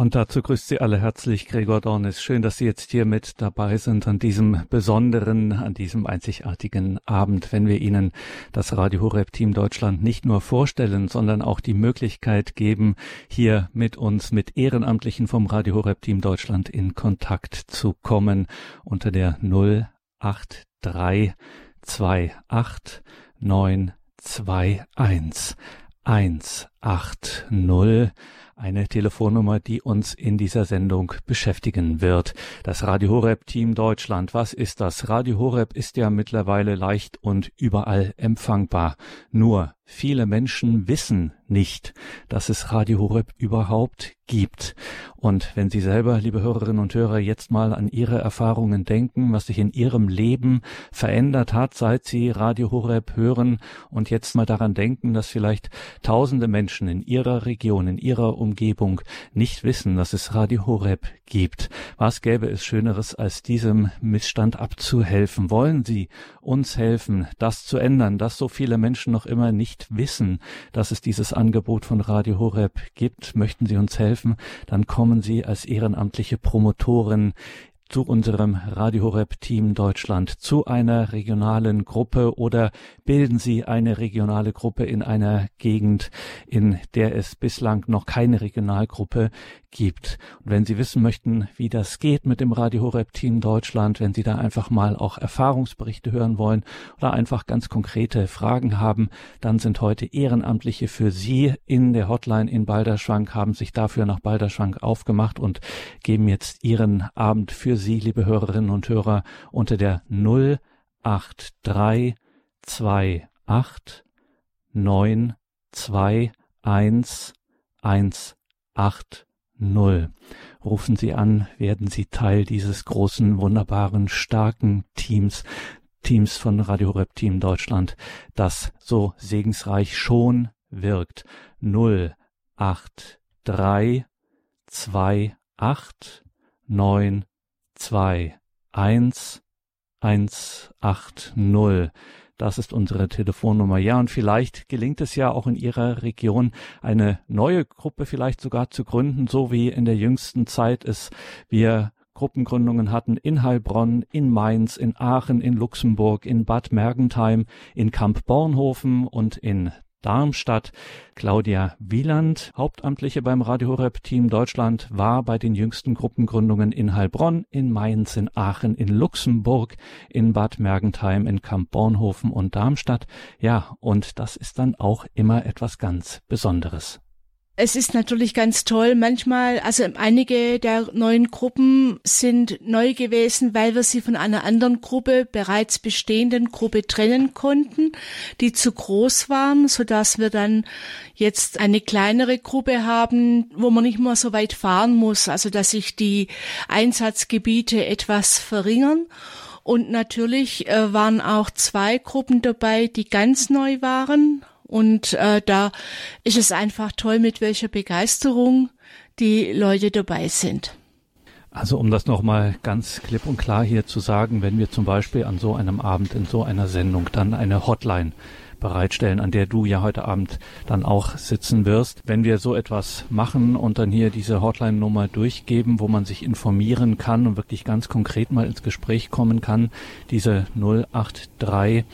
Und dazu grüßt Sie alle herzlich Gregor Dornis. Schön, dass Sie jetzt hier mit dabei sind an diesem besonderen, an diesem einzigartigen Abend, wenn wir Ihnen das Radio Horeb Team Deutschland nicht nur vorstellen, sondern auch die Möglichkeit geben, hier mit uns, mit Ehrenamtlichen vom Radio Horeb Team Deutschland in Kontakt zu kommen unter der 083 28 921 180 eine Telefonnummer, die uns in dieser Sendung beschäftigen wird. Das Radio Horeb Team Deutschland. Was ist das? Radio Horeb ist ja mittlerweile leicht und überall empfangbar. Nur viele Menschen wissen nicht, dass es Radio Horeb überhaupt gibt. Und wenn Sie selber, liebe Hörerinnen und Hörer, jetzt mal an Ihre Erfahrungen denken, was sich in Ihrem Leben verändert hat, seit Sie Radio Horeb hören und jetzt mal daran denken, dass vielleicht tausende Menschen in Ihrer Region, in Ihrer Umgebung nicht wissen, dass es Radio Horeb gibt. Was gäbe es Schöneres, als diesem Missstand abzuhelfen? Wollen Sie uns helfen, das zu ändern, dass so viele Menschen noch immer nicht wissen, dass es dieses Angebot von Radio Horeb gibt? Möchten Sie uns helfen? Dann kommen Sie als ehrenamtliche Promotorin zu unserem Radio Horeb Team Deutschland, zu einer regionalen Gruppe oder bilden Sie eine regionale Gruppe in einer Gegend, in der es bislang noch keine Regionalgruppe gibt. Und wenn Sie wissen möchten, wie das geht mit dem Radio Horeb Team Deutschland, wenn Sie da einfach mal auch Erfahrungsberichte hören wollen oder einfach ganz konkrete Fragen haben, dann sind heute Ehrenamtliche für Sie in der Hotline in Balderschwank, haben sich dafür nach Balderschwank aufgemacht und geben jetzt Ihren Abend für Sie, liebe Hörerinnen und Hörer, unter der 08328 921 180 null. Rufen Sie an, werden Sie Teil dieses großen, wunderbaren, starken Teams, Teams von Radio Horeb Team Deutschland, das so segensreich schon wirkt. Null acht drei zwei acht neun zwei eins eins acht null. Das ist unsere Telefonnummer. Ja, und vielleicht gelingt es ja auch in Ihrer Region eine neue Gruppe vielleicht sogar zu gründen, so wie in der jüngsten Zeit es wir Gruppengründungen hatten in Heilbronn, in Mainz, in Aachen, in Luxemburg, in Bad Mergentheim, in Kamp Bornhofen und in Darmstadt. Claudia Wieland, Hauptamtliche beim Radio Horeb Team Deutschland, war bei den jüngsten Gruppengründungen in Heilbronn, in Mainz, in Aachen, in Luxemburg, in Bad Mergentheim, in Kamp-Bornhofen und Darmstadt. Ja, und das ist dann auch immer etwas ganz Besonderes. Es ist natürlich ganz toll. Manchmal, also einige der neuen Gruppen sind neu gewesen, weil wir sie von einer anderen Gruppe, bereits bestehenden Gruppe trennen konnten, die zu groß waren, so dass wir dann jetzt eine kleinere Gruppe haben, wo man nicht mehr so weit fahren muss, also dass sich die Einsatzgebiete etwas verringern. Und natürlich äh, waren auch zwei Gruppen dabei, die ganz neu waren, und äh, da ist es einfach toll, mit welcher Begeisterung die Leute dabei sind. Also um das nochmal ganz klipp und klar hier zu sagen, wenn wir zum Beispiel an so einem Abend in so einer Sendung dann eine Hotline bereitstellen, an der du ja heute Abend dann auch sitzen wirst. Wenn wir so etwas machen und dann hier diese Hotline-Nummer durchgeben, wo man sich informieren kann und wirklich ganz konkret mal ins Gespräch kommen kann, diese 083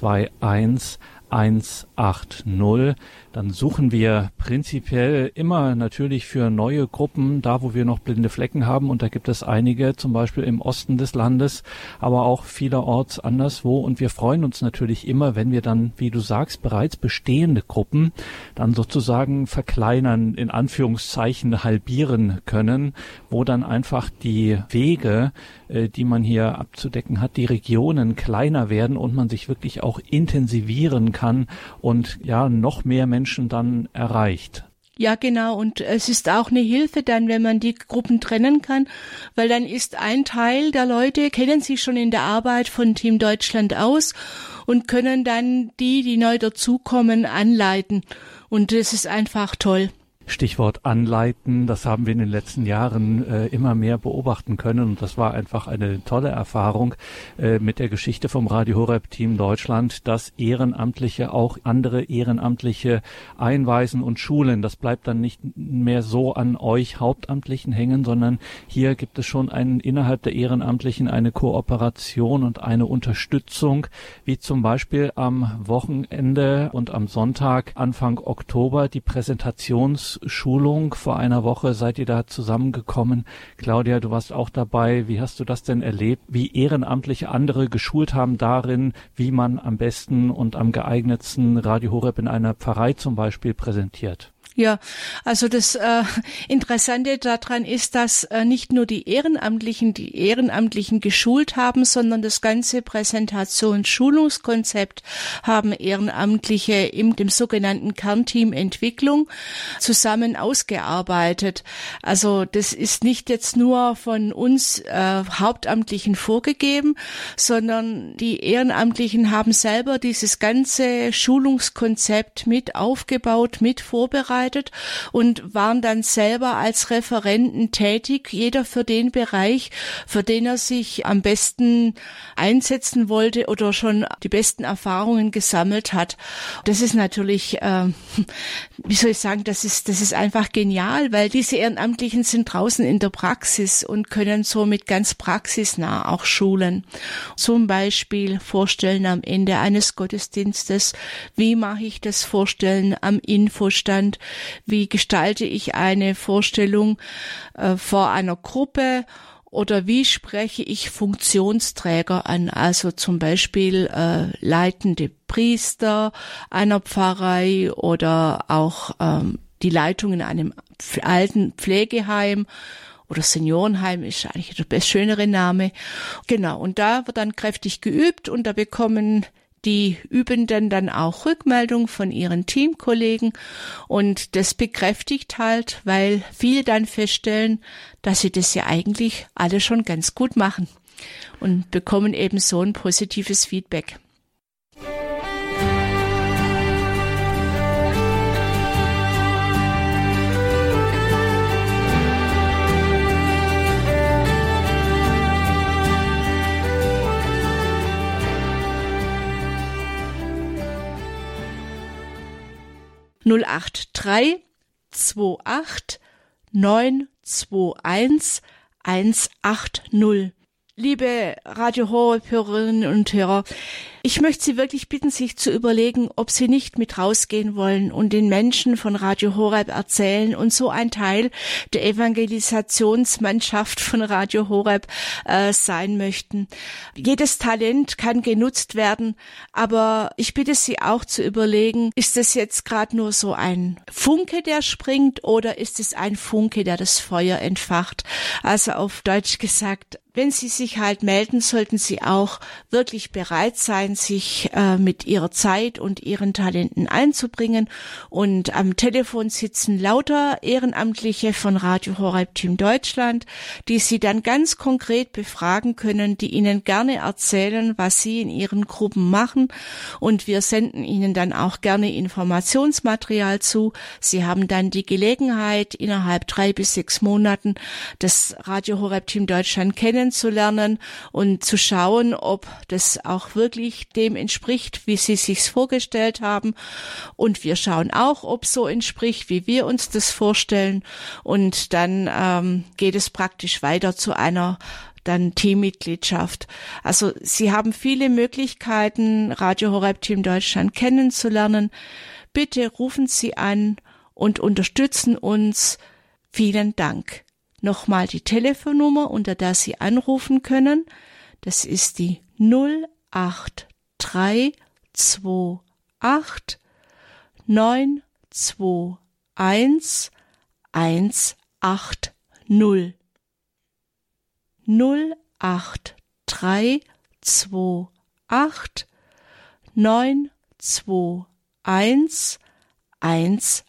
289 21180 dann suchen wir prinzipiell immer natürlich für neue Gruppen, da wo wir noch blinde Flecken haben, und da gibt es einige, zum Beispiel im Osten des Landes, aber auch vielerorts anderswo. Und wir freuen uns natürlich immer, wenn wir dann, wie du sagst, bereits bestehende Gruppen dann sozusagen verkleinern, in Anführungszeichen halbieren können, wo dann einfach die Wege, äh, die man hier abzudecken hat, die Regionen kleiner werden und man sich wirklich auch intensivieren kann und ja, noch mehr Menschen Menschen dann erreicht. Ja, genau. Und es ist auch eine Hilfe dann, wenn man die Gruppen trennen kann, weil dann ist ein Teil der Leute, kennen sich schon in der Arbeit von Team Deutschland aus und können dann die, die neu dazukommen, anleiten. Und das ist einfach toll. Stichwort anleiten, das haben wir in den letzten Jahren äh, immer mehr beobachten können und das war einfach eine tolle Erfahrung äh, mit der Geschichte vom Radio Horeb Team Deutschland, dass Ehrenamtliche auch andere Ehrenamtliche einweisen und schulen. Das bleibt dann nicht mehr so an euch Hauptamtlichen hängen, sondern hier gibt es schon einen innerhalb der Ehrenamtlichen eine Kooperation und eine Unterstützung, wie zum Beispiel am Wochenende und am Sonntag Anfang Oktober die Präsentations Schulung vor einer Woche seid ihr da zusammengekommen. Claudia, du warst auch dabei. Wie hast du das denn erlebt? Wie Ehrenamtliche andere geschult haben darin, wie man am besten und am geeignetsten Radio Horeb in einer Pfarrei zum Beispiel präsentiert? Ja, also das äh, Interessante daran ist, dass äh, nicht nur die Ehrenamtlichen die Ehrenamtlichen geschult haben, sondern das ganze Präsentationsschulungskonzept haben Ehrenamtliche im dem sogenannten Kernteam Entwicklung zusammen ausgearbeitet. Also das ist nicht jetzt nur von uns äh, Hauptamtlichen vorgegeben, sondern die Ehrenamtlichen haben selber dieses ganze Schulungskonzept mit aufgebaut, mit vorbereitet vorbereitet und waren dann selber als Referenten tätig, jeder für den Bereich, für den er sich am besten einsetzen wollte oder schon die besten Erfahrungen gesammelt hat. Das ist natürlich, äh, wie soll ich sagen, das ist, das ist einfach genial, weil diese Ehrenamtlichen sind draußen in der Praxis und können somit ganz praxisnah auch schulen. Zum Beispiel vorstellen am Ende eines Gottesdienstes, wie mache ich das Vorstellen am Infostand, wie gestalte ich eine Vorstellung äh, vor einer Gruppe oder wie spreche ich Funktionsträger an, also zum Beispiel äh, leitende Priester einer Pfarrei oder auch ähm, die Leitung in einem alten Pflegeheim oder Seniorenheim ist eigentlich der best schönere Name. Genau, und da wird dann kräftig geübt und da bekommen die Übenden dann auch Rückmeldung von ihren Teamkollegen und das bekräftigt halt, weil viele dann feststellen, dass sie das ja eigentlich alle schon ganz gut machen und bekommen eben so ein positives Feedback. 083 28 921 180. Liebe Radio Horeb Hörerinnen und Hörer, ich möchte Sie wirklich bitten, sich zu überlegen, ob Sie nicht mit rausgehen wollen und den Menschen von Radio Horeb erzählen und so ein Teil der Evangelisationsmannschaft von Radio Horeb äh, sein möchten. Jedes Talent kann genutzt werden, aber ich bitte Sie auch zu überlegen, ist es jetzt gerade nur so ein Funke, der springt oder ist es ein Funke, der das Feuer entfacht? Also auf Deutsch gesagt, wenn Sie sich halt melden, sollten Sie auch wirklich bereit sein, sich äh, mit Ihrer Zeit und Ihren Talenten einzubringen. Und am Telefon sitzen lauter Ehrenamtliche von Radio Horeb Team Deutschland, die Sie dann ganz konkret befragen können, die Ihnen gerne erzählen, was Sie in Ihren Gruppen machen. Und wir senden Ihnen dann auch gerne Informationsmaterial zu. Sie haben dann die Gelegenheit, innerhalb drei bis sechs Monaten das Radio Horeb Team Deutschland kennen kennenzulernen und zu schauen, ob das auch wirklich dem entspricht, wie sie sich's vorgestellt haben. Und wir schauen auch, ob so entspricht, wie wir uns das vorstellen. Und dann ähm, geht es praktisch weiter zu einer dann Teammitgliedschaft. Also Sie haben viele Möglichkeiten, Radio Horeb Team Deutschland kennenzulernen. Bitte rufen Sie an und unterstützen uns. Vielen Dank nochmal die Telefonnummer, unter der Sie anrufen können. Das ist die 08328 921 180 08328 921 180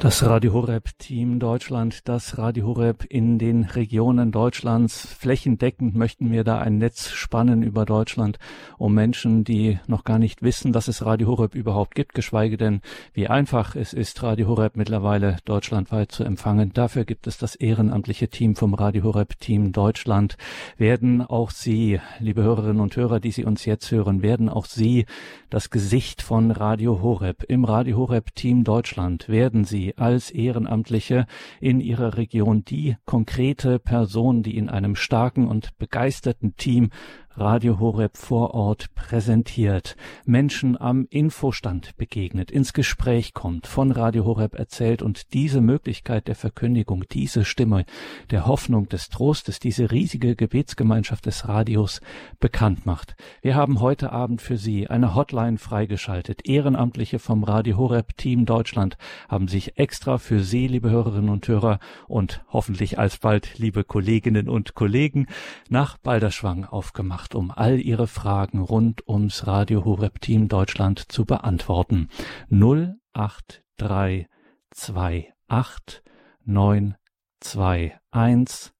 Das Radio Horeb Team Deutschland, das Radio Horeb in den Regionen Deutschlands. Flächendeckend möchten wir da ein Netz spannen über Deutschland, um Menschen, die noch gar nicht wissen, dass es Radio Horeb überhaupt gibt, geschweige denn, wie einfach es ist, Radio Horeb mittlerweile deutschlandweit zu empfangen. Dafür gibt es das ehrenamtliche Team vom Radio Horeb Team Deutschland. Werden auch Sie, liebe Hörerinnen und Hörer, die Sie uns jetzt hören, werden auch Sie das Gesicht von Radio Horeb im Radio Horeb Team Deutschland werden Sie als Ehrenamtliche in Ihrer Region die konkrete Person, die in einem starken und begeisterten Team Radio Horeb vor Ort präsentiert, Menschen am Infostand begegnet, ins Gespräch kommt, von Radio Horeb erzählt und diese Möglichkeit der Verkündigung, diese Stimme der Hoffnung, des Trostes, diese riesige Gebetsgemeinschaft des Radios bekannt macht. Wir haben heute Abend für Sie eine Hotline freigeschaltet. Ehrenamtliche vom Radio Horeb Team Deutschland haben sich extra für Sie, liebe Hörerinnen und Hörer und hoffentlich alsbald liebe Kolleginnen und Kollegen nach Balderschwang aufgemacht gemacht, um all Ihre Fragen rund ums Radio Horeb Team Deutschland zu beantworten. 08328 921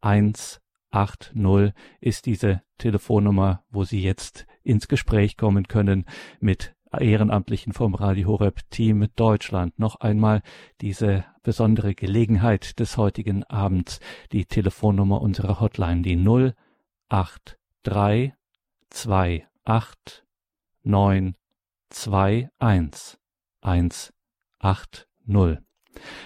180 ist diese Telefonnummer, wo Sie jetzt ins Gespräch kommen können mit Ehrenamtlichen vom Radio Horeb Team Deutschland. Noch einmal diese besondere Gelegenheit des heutigen Abends, die Telefonnummer unserer Hotline, die 083 drei zwei acht neun zwei eins. Eins acht null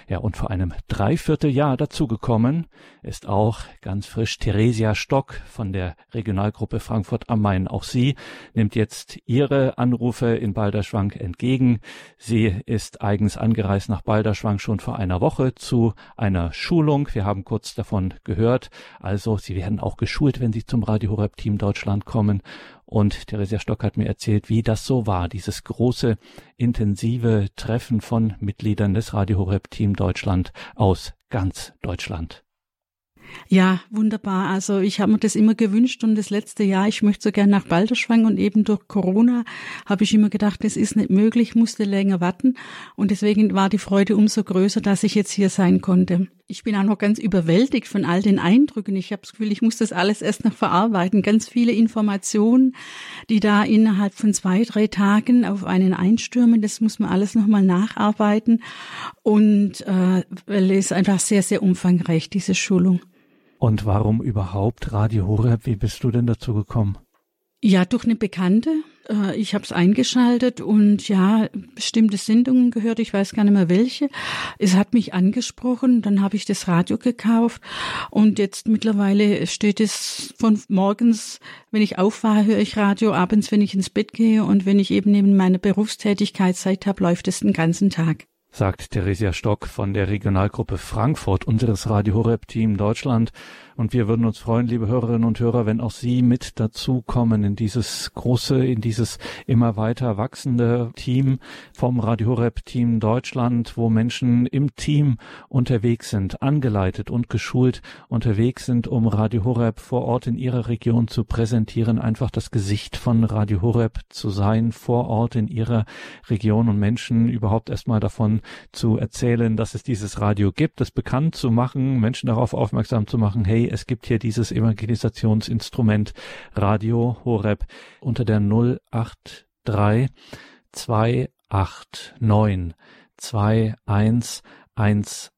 ja, und vor einem Dreivierteljahr dazugekommen ist auch ganz frisch Theresia Stock von der Regionalgruppe Frankfurt am Main. Auch sie nimmt jetzt ihre Anrufe in Balderschwang entgegen. Sie ist eigens angereist nach Balderschwang schon vor einer Woche zu einer Schulung. Wir haben kurz davon gehört. Also, sie werden auch geschult, wenn sie zum Radio Horeb Team Deutschland kommen. Und Theresia Stock hat mir erzählt, wie das so war, dieses große, intensive Treffen von Mitgliedern des Radio Horeb Team Deutschland aus ganz Deutschland. Ja, wunderbar. Also ich habe mir das immer gewünscht und das letzte Jahr, ich möchte so gerne nach Balderschwang und eben durch Corona habe ich immer gedacht, das ist nicht möglich, musste länger warten und deswegen war die Freude umso größer, dass ich jetzt hier sein konnte. Ich bin auch noch ganz überwältigt von all den Eindrücken. Ich habe das Gefühl, ich muss das alles erst noch verarbeiten. Ganz viele Informationen, die da innerhalb von zwei, drei Tagen auf einen einstürmen, das muss man alles nochmal nacharbeiten und äh, weil es einfach sehr, sehr umfangreich, diese Schulung. Und warum überhaupt Radio Horeb? Wie bist du denn dazu gekommen? Ja, durch eine Bekannte. Äh, ich habe es eingeschaltet und ja, bestimmte Sendungen gehört, ich weiß gar nicht mehr welche. Es hat mich angesprochen, dann habe ich das Radio gekauft und jetzt mittlerweile steht es von morgens, wenn ich aufwache, höre ich Radio, abends, wenn ich ins Bett gehe und wenn ich eben neben meiner Berufstätigkeit Zeit habe, läuft es den ganzen Tag sagt Theresia Stock von der Regionalgruppe Frankfurt unseres Radio Horeb Team Deutschland. Und wir würden uns freuen, liebe Hörerinnen und Hörer, wenn auch Sie mit dazu kommen in dieses große, in dieses immer weiter wachsende Team vom Radio Horeb Team Deutschland, wo Menschen im Team unterwegs sind, angeleitet und geschult unterwegs sind, um Radio Horeb vor Ort in ihrer Region zu präsentieren, einfach das Gesicht von Radio Horeb zu sein, vor Ort in ihrer Region und Menschen überhaupt erstmal davon zu erzählen, dass es dieses Radio gibt, es bekannt zu machen, Menschen darauf aufmerksam zu machen, hey, es gibt hier dieses Evangelisationsinstrument Radio Horeb unter der 083 289 21180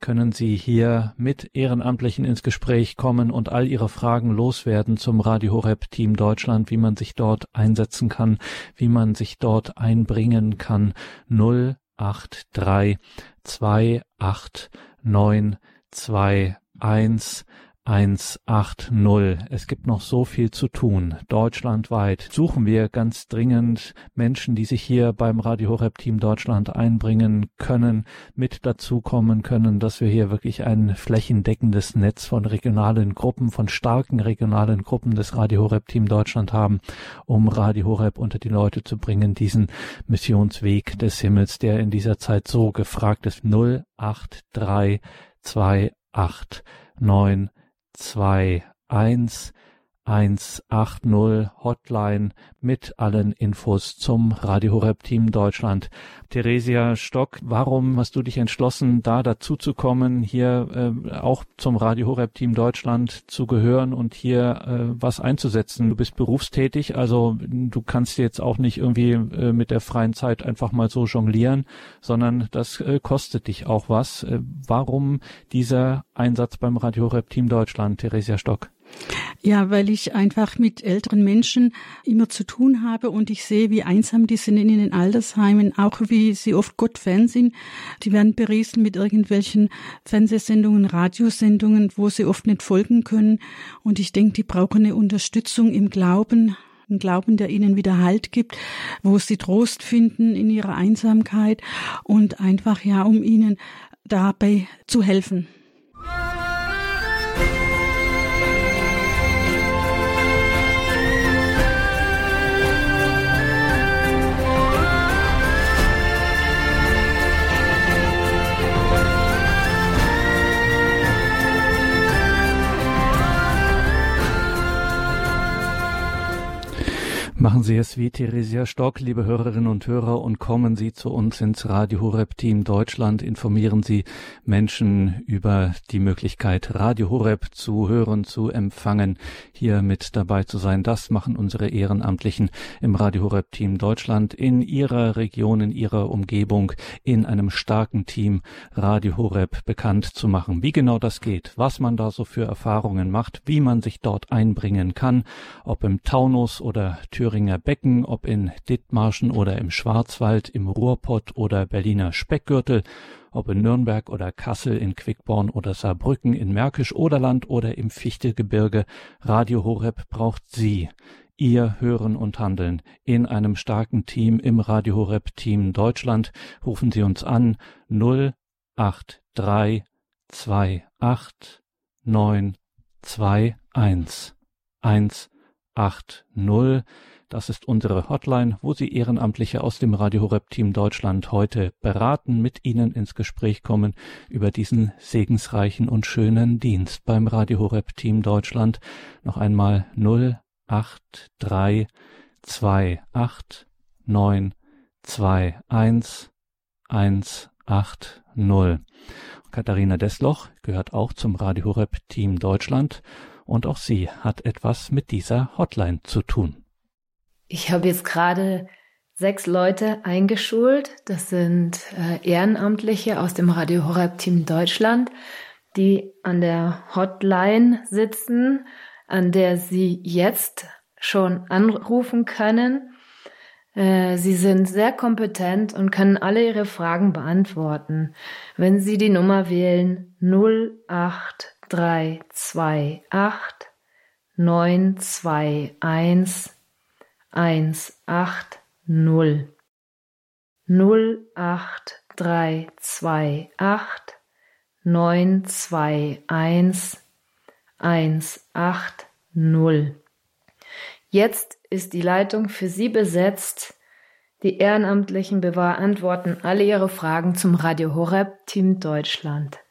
können Sie hier mit Ehrenamtlichen ins Gespräch kommen und all Ihre Fragen loswerden zum Radio Horeb Team Deutschland, wie man sich dort einsetzen kann, wie man sich dort einbringen kann. 083 289 2 1 180. Es gibt noch so viel zu tun. Deutschlandweit suchen wir ganz dringend Menschen, die sich hier beim Radio Horeb Team Deutschland einbringen können, mit dazukommen können, dass wir hier wirklich ein flächendeckendes Netz von regionalen Gruppen, von starken regionalen Gruppen des Radio Horeb Team Deutschland haben, um Radio Horeb unter die Leute zu bringen, diesen Missionsweg des Himmels, der in dieser Zeit so gefragt ist. 08328 neun, zwei, eins, 180 Hotline mit allen Infos zum Radio Horeb Team Deutschland. Theresia Stock, warum hast du dich entschlossen, da dazu zu kommen, hier äh, auch zum Radio Horeb Team Deutschland zu gehören und hier äh, was einzusetzen? Du bist berufstätig, also du kannst jetzt auch nicht irgendwie äh, mit der freien Zeit einfach mal so jonglieren, sondern das äh, kostet dich auch was. Äh, warum dieser Einsatz beim Radio Horeb Team Deutschland, Theresia Stock? Ja, weil ich einfach mit älteren Menschen immer zu tun habe und ich sehe, wie einsam die sind in den Altersheimen, auch wie sie oft Gott-Fan sind. Die werden beriesen mit irgendwelchen Fernsehsendungen, Radiosendungen, wo sie oft nicht folgen können. Und ich denke, die brauchen eine Unterstützung im Glauben, einen Glauben, der ihnen wieder Halt gibt, wo sie Trost finden in ihrer Einsamkeit und einfach ja, um ihnen dabei zu helfen. Machen Sie es wie Theresia Stock, liebe Hörerinnen und Hörer, und kommen Sie zu uns ins Radio Horeb Team Deutschland. Informieren Sie Menschen über die Möglichkeit, Radio Horeb zu hören, zu empfangen, hier mit dabei zu sein. Das machen unsere Ehrenamtlichen im Radio Horeb Team Deutschland in ihrer Region, in ihrer Umgebung, in einem starken Team Radio Horeb bekannt zu machen. Wie genau das geht, was man da so für Erfahrungen macht, wie man sich dort einbringen kann, ob im Taunus oder Thüringen Thüringer Becken, ob in Dithmarschen oder im Schwarzwald, im Ruhrpott oder Berliner Speckgürtel, ob in Nürnberg oder Kassel, in Quickborn oder Saarbrücken, in Märkisch-Oderland oder im Fichtegebirge, Radio Horeb braucht Sie. Ihr Hören und Handeln in einem starken Team im Radio Horeb Team Deutschland. Rufen Sie uns an 083 28 921 180 das ist unsere Hotline, wo Sie Ehrenamtliche aus dem Radio Horeb Team Deutschland heute beraten, mit Ihnen ins Gespräch kommen über diesen segensreichen und schönen Dienst beim Radio Horeb Team Deutschland. Noch einmal 083 28 921 180. Katharina Desloch gehört auch zum Radio Horeb Team Deutschland und auch sie hat etwas mit dieser Hotline zu tun. Ich habe jetzt gerade sechs Leute eingeschult. Das sind äh, Ehrenamtliche aus dem Radio Horeb Team Deutschland, die an der Hotline sitzen, an der Sie jetzt schon anrufen können. Äh, Sie sind sehr kompetent und können alle Ihre Fragen beantworten. Wenn Sie die Nummer wählen 08328 921 drei zwei acht neun zwei eins eins acht null Jetzt ist die Leitung für Sie besetzt. Die Ehrenamtlichen beantworten alle Ihre Fragen zum Radio Horeb Team Deutschland.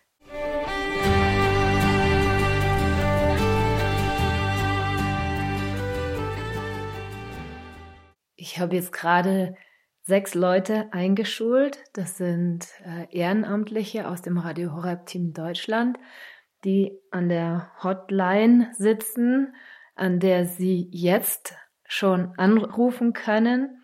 Ich habe jetzt gerade sechs Leute eingeschult. Das sind äh, Ehrenamtliche aus dem Radio Horeb Team Deutschland, die an der Hotline sitzen, an der Sie jetzt schon anrufen können.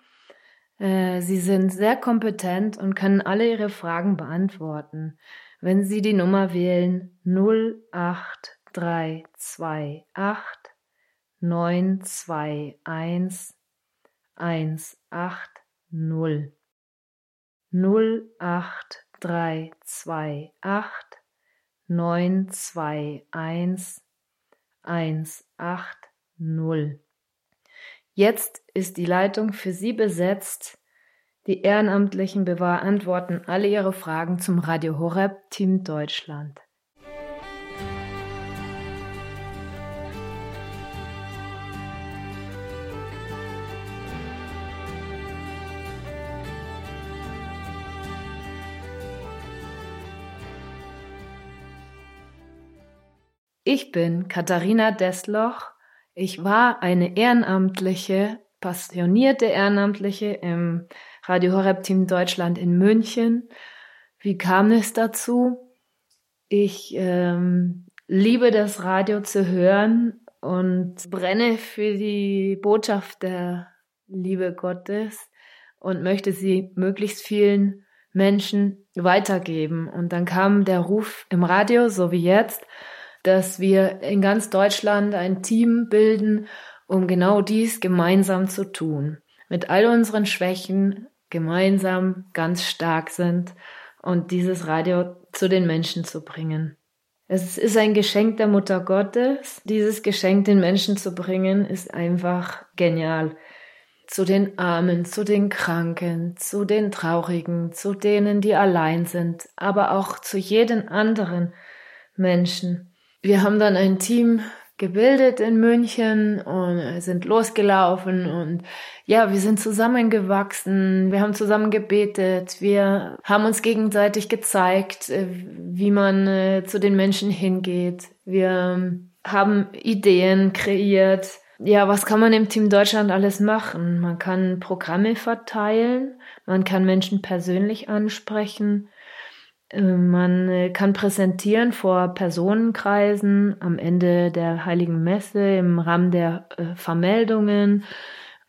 Äh, Sie sind sehr kompetent und können alle Ihre Fragen beantworten. Wenn Sie die Nummer wählen 08328 921 eins acht null null acht drei zwei acht neun zwei eins eins acht null Jetzt ist die Leitung für Sie besetzt. Die Ehrenamtlichen beantworten alle Ihre Fragen zum Radio Horeb Team Deutschland. Ich bin Katharina Desloch, Ich war eine ehrenamtliche, passionierte Ehrenamtliche im Radio Horeb Team Deutschland in München. Wie kam es dazu? Ich ähm, liebe das Radio zu hören und brenne für die Botschaft der Liebe Gottes und möchte sie möglichst vielen Menschen weitergeben. Und dann kam der Ruf im Radio, so wie jetzt, dass wir in ganz Deutschland ein Team bilden, um genau dies gemeinsam zu tun. Mit all unseren Schwächen gemeinsam ganz stark sind und dieses Radio zu den Menschen zu bringen. Es ist ein Geschenk der Mutter Gottes. Dieses Geschenk den Menschen zu bringen, ist einfach genial. Zu den Armen, zu den Kranken, zu den Traurigen, zu denen, die allein sind, aber auch zu jeden anderen Menschen. Wir haben dann ein Team gebildet in München und sind losgelaufen und ja, wir sind zusammengewachsen, wir haben zusammen gebetet, wir haben uns gegenseitig gezeigt, äh, wie man äh, zu den Menschen hingeht. Wir haben Ideen kreiert. Ja, was kann man im Team Deutschland alles machen? Man kann Programme verteilen, man kann Menschen persönlich ansprechen, man äh, kann präsentieren vor Personenkreisen am Ende der Heiligen Messe im Rahmen der äh, Vermeldungen,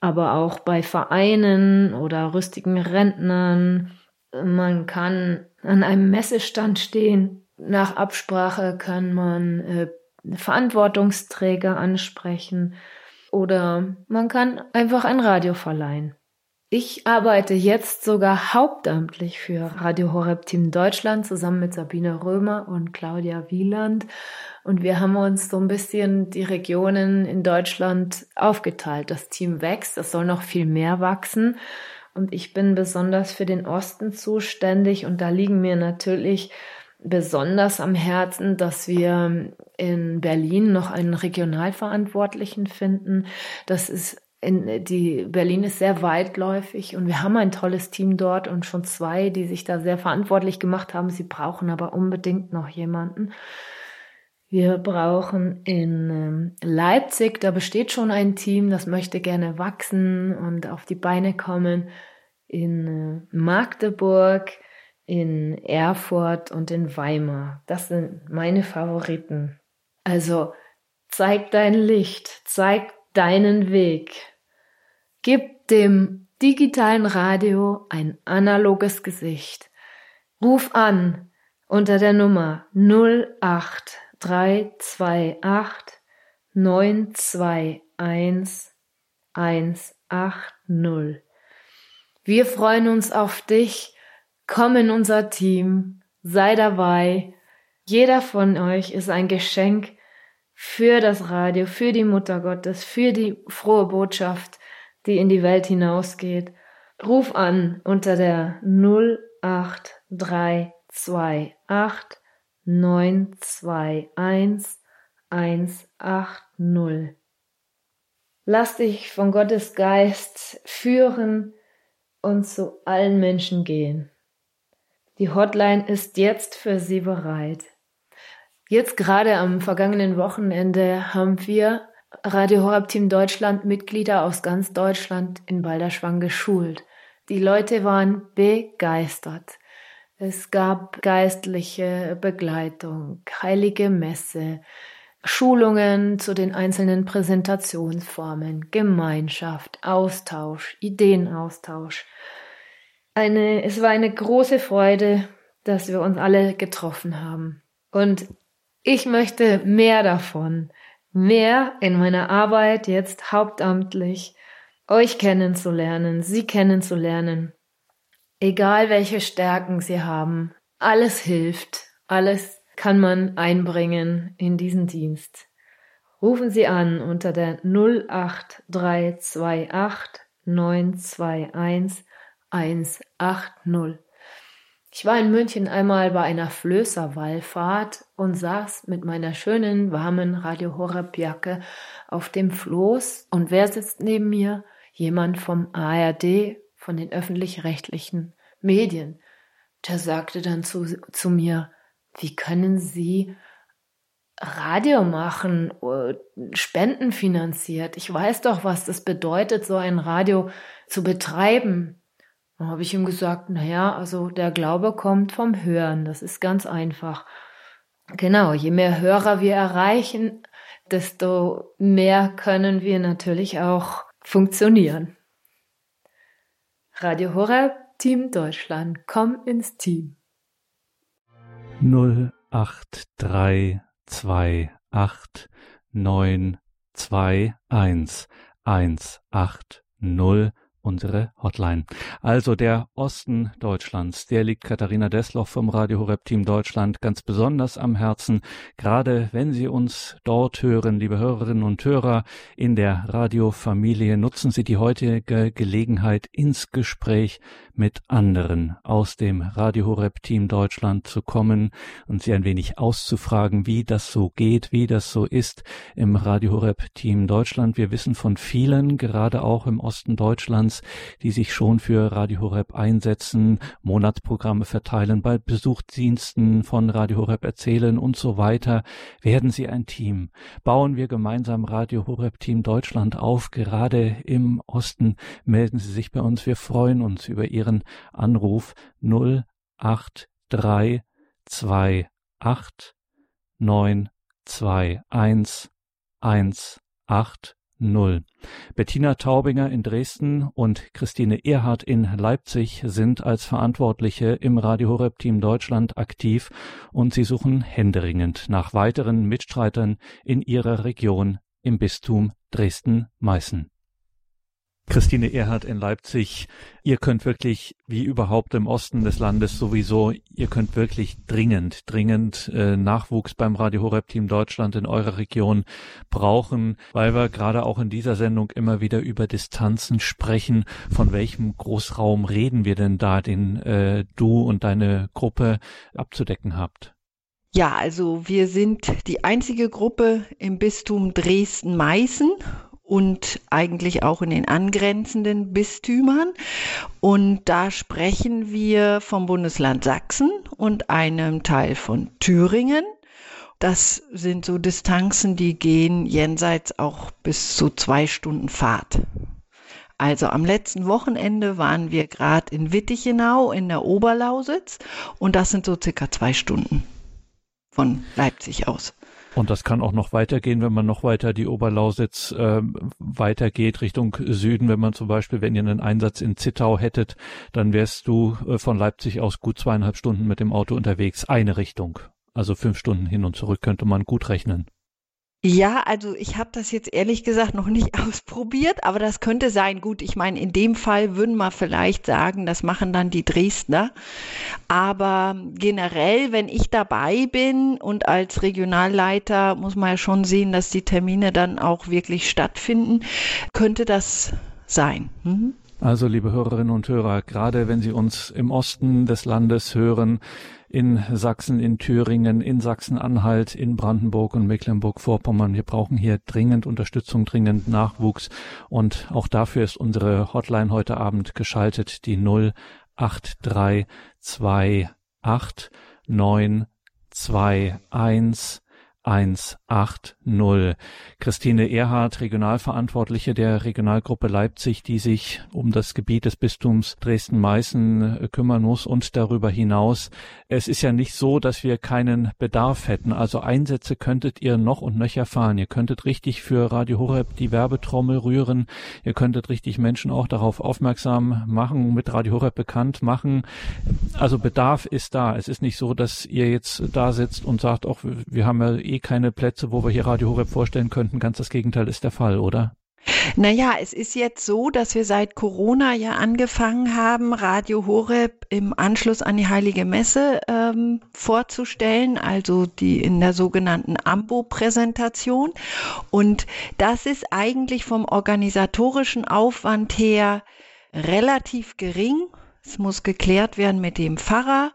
aber auch bei Vereinen oder rüstigen Rentnern. Man kann an einem Messestand stehen. Nach Absprache kann man äh, Verantwortungsträger ansprechen oder man kann einfach ein Radio verleihen. Ich arbeite jetzt sogar hauptamtlich für Radio Horeb Team Deutschland zusammen mit Sabine Römer und Claudia Wieland. Und wir haben uns so ein bisschen die Regionen in Deutschland aufgeteilt. Das Team wächst, es soll noch viel mehr wachsen. Und ich bin besonders für den Osten zuständig. Und da liegen mir natürlich besonders am Herzen, dass wir in Berlin noch einen Regionalverantwortlichen finden. Das ist in, die Berlin ist sehr weitläufig und wir haben ein tolles Team dort und schon zwei, die sich da sehr verantwortlich gemacht haben. Sie brauchen aber unbedingt noch jemanden. Wir brauchen in ähm, Leipzig, da besteht schon ein Team, das möchte gerne wachsen und auf die Beine kommen. In äh, Magdeburg, in Erfurt und in Weimar. Das sind meine Favoriten. Also zeig dein Licht, zeig deinen Weg. Gib dem digitalen Radio ein analoges Gesicht. Ruf an unter der Nummer 08328 921 180. Wir freuen uns auf dich. Komm in unser Team. Sei dabei. Jeder von euch ist ein Geschenk für das Radio, für die Mutter Gottes, für die frohe Botschaft, die in die Welt hinausgeht. Ruf an unter der 08328 921 180. Lass dich von Gottes Geist führen und zu allen Menschen gehen. Die Hotline ist jetzt für Sie bereit. Jetzt gerade am vergangenen Wochenende haben wir Radio Horab Team Deutschland Mitglieder aus ganz Deutschland in Balderschwang geschult. Die Leute waren begeistert. Es gab geistliche Begleitung, heilige Messe, Schulungen zu den einzelnen Präsentationsformen, Gemeinschaft, Austausch, Ideenaustausch. Eine, es war eine große Freude, dass wir uns alle getroffen haben. Und ich möchte mehr davon, mehr in meiner Arbeit jetzt hauptamtlich, euch kennenzulernen, sie kennenzulernen. Egal welche Stärken sie haben, alles hilft, alles kann man einbringen in diesen Dienst. Rufen Sie an unter der 08328 921 180. Ich war in München einmal bei einer Flößerwallfahrt und saß mit meiner schönen, warmen Radio Horeb Jacke auf dem Floß. Und wer sitzt neben mir? Jemand vom ARD, von den öffentlich-rechtlichen Medien. Der sagte dann zu, zu mir, wie können Sie Radio machen, äh, Spenden finanziert. Ich weiß doch, was das bedeutet, so ein Radio zu betreiben. Dann habe ich ihm gesagt, naja, also der Glaube kommt vom Hören. Das ist ganz einfach. Genau, je mehr Hörer wir erreichen, desto mehr können wir natürlich auch funktionieren. Radio Horeb, Team Deutschland, komm ins Team. 08328 921 180 unsere Hotline. Also der Osten Deutschlands, der liegt Katharina Desloch vom Radio Horeb Team Deutschland ganz besonders am Herzen, gerade wenn Sie uns dort hören, liebe Hörerinnen und Hörer in der Radiofamilie, nutzen Sie die heutige Gelegenheit ins Gespräch mit anderen aus dem Radio Horeb Team Deutschland zu kommen und sie ein wenig auszufragen, wie das so geht, wie das so ist im Radio Horeb Team Deutschland. Wir wissen von vielen, gerade auch im Osten Deutschlands, die sich schon für Radio Horeb einsetzen, Monatsprogramme verteilen, bei Besuchsdiensten von Radio Horeb erzählen und so weiter. Werden Sie ein Team? Bauen wir gemeinsam Radio Horeb Team Deutschland auf. Gerade im Osten melden Sie sich bei uns. Wir freuen uns über Ihren Anruf 08328 921 180 0. Bettina Taubinger in Dresden und Christine Erhardt in Leipzig sind als Verantwortliche im Radio Horeb Team Deutschland aktiv und sie suchen händeringend nach weiteren Mitstreitern in ihrer Region im Bistum Dresden-Meißen. Christine Erhardt in Leipzig, ihr könnt wirklich, wie überhaupt im Osten des Landes sowieso, ihr könnt wirklich dringend, dringend äh, Nachwuchs beim Radio Horeb Team Deutschland in eurer Region brauchen, weil wir gerade auch in dieser Sendung immer wieder über Distanzen sprechen. Von welchem Großraum reden wir denn da, den äh, du und deine Gruppe abzudecken habt? Ja, also wir sind die einzige Gruppe im Bistum Dresden-Meißen und eigentlich auch in den angrenzenden Bistümern. Und da sprechen wir vom Bundesland Sachsen und einem Teil von Thüringen. Das sind so Distanzen, die gehen jenseits auch bis zu zwei Stunden Fahrt. Also am letzten Wochenende waren wir gerade in Wittichenau in der Oberlausitz und das sind so circa zwei Stunden von Leipzig aus. Und das kann auch noch weitergehen, wenn man noch weiter die Oberlausitz äh, weitergeht Richtung Süden. Wenn man zum Beispiel, wenn ihr einen Einsatz in Zittau hättet, dann wärst du äh, von Leipzig aus gut zweieinhalb Stunden mit dem Auto unterwegs, eine Richtung. Also fünf Stunden hin und zurück könnte man gut rechnen. Ja, also ich habe das jetzt ehrlich gesagt noch nicht ausprobiert, aber das könnte sein. Gut, ich meine, in dem Fall würden wir vielleicht sagen, das machen dann die Dresdner. Aber generell, wenn ich dabei bin und als Regionalleiter muss man ja schon sehen, dass die Termine dann auch wirklich stattfinden, könnte das sein. Mhm. Also, liebe Hörerinnen und Hörer, gerade wenn Sie uns im Osten des Landes hören, in Sachsen, in Thüringen, in Sachsen-Anhalt, in Brandenburg und Mecklenburg-Vorpommern. Wir brauchen hier dringend Unterstützung, dringend Nachwuchs. Und auch dafür ist unsere Hotline heute Abend geschaltet, die 08328 921 180. Christine Erhardt, Regionalverantwortliche der Regionalgruppe Leipzig, die sich um das Gebiet des Bistums Dresden-Meißen äh, kümmern muss und darüber hinaus. Es ist ja nicht so, dass wir keinen Bedarf hätten. Also Einsätze könntet ihr noch und nöcher fahren. Ihr könntet richtig für Radio Horeb die Werbetrommel rühren. Ihr könntet richtig Menschen auch darauf aufmerksam machen, mit Radio Horeb bekannt machen. Also Bedarf ist da. Es ist nicht so, dass ihr jetzt da sitzt und sagt, auch wir haben ja eh keine Plätze, wo wir hier Radio Horeb vorstellen könnten. Ganz das Gegenteil ist der Fall, oder? Naja, es ist jetzt so, dass wir seit Corona ja angefangen haben, Radio Horeb im Anschluss an die Heilige Messe ähm, vorzustellen, also die in der sogenannten Ambo-Präsentation. Und das ist eigentlich vom organisatorischen Aufwand her relativ gering. Es muss geklärt werden mit dem Pfarrer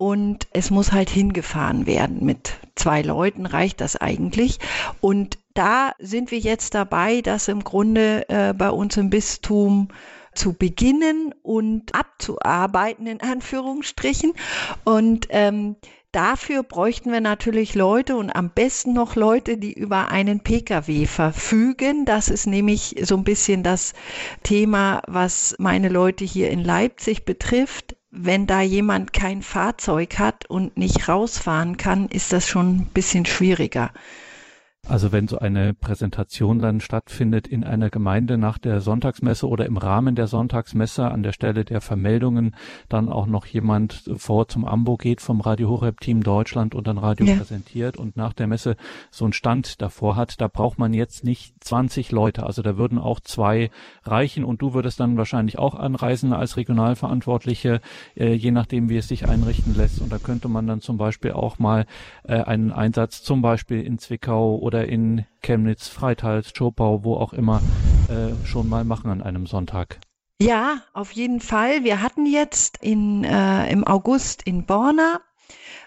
und es muss halt hingefahren werden. Mit zwei Leuten reicht das eigentlich. Und da sind wir jetzt dabei, das im Grunde äh, bei uns im Bistum zu beginnen und abzuarbeiten, in Anführungsstrichen. Und ähm, Dafür bräuchten wir natürlich Leute und am besten noch Leute, die über einen Pkw verfügen. Das ist nämlich so ein bisschen das Thema, was meine Leute hier in Leipzig betrifft. Wenn da jemand kein Fahrzeug hat und nicht rausfahren kann, ist das schon ein bisschen schwieriger. Also wenn so eine Präsentation dann stattfindet in einer Gemeinde nach der Sonntagsmesse oder im Rahmen der Sonntagsmesse an der Stelle der Vermeldungen dann auch noch jemand vor zum Ambo geht vom Radio Horeb Team Deutschland und dann Radio ja. präsentiert und nach der Messe so einen Stand davor hat, da braucht man jetzt nicht 20 Leute, also da würden auch zwei reichen und du würdest dann wahrscheinlich auch anreisen als Regionalverantwortliche, äh, je nachdem wie es sich einrichten lässt und da könnte man dann zum Beispiel auch mal äh, einen Einsatz zum Beispiel in Zwickau oder in Chemnitz, Freitals, Schopau, wo auch immer, äh, schon mal machen an einem Sonntag. Ja, auf jeden Fall. Wir hatten jetzt in, äh, im August in Borna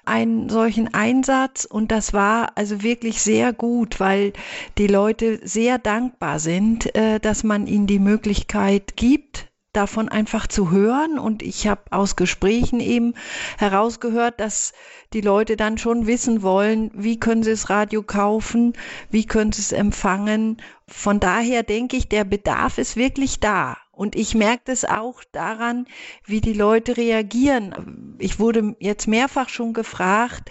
einen solchen Einsatz und das war also wirklich sehr gut, weil die Leute sehr dankbar sind, äh, dass man ihnen die Möglichkeit gibt, davon einfach zu hören. Und ich habe aus Gesprächen eben herausgehört, dass die Leute dann schon wissen wollen, wie können sie das Radio kaufen, wie können sie es empfangen. Von daher denke ich, der Bedarf ist wirklich da. Und ich merke das auch daran, wie die Leute reagieren. Ich wurde jetzt mehrfach schon gefragt,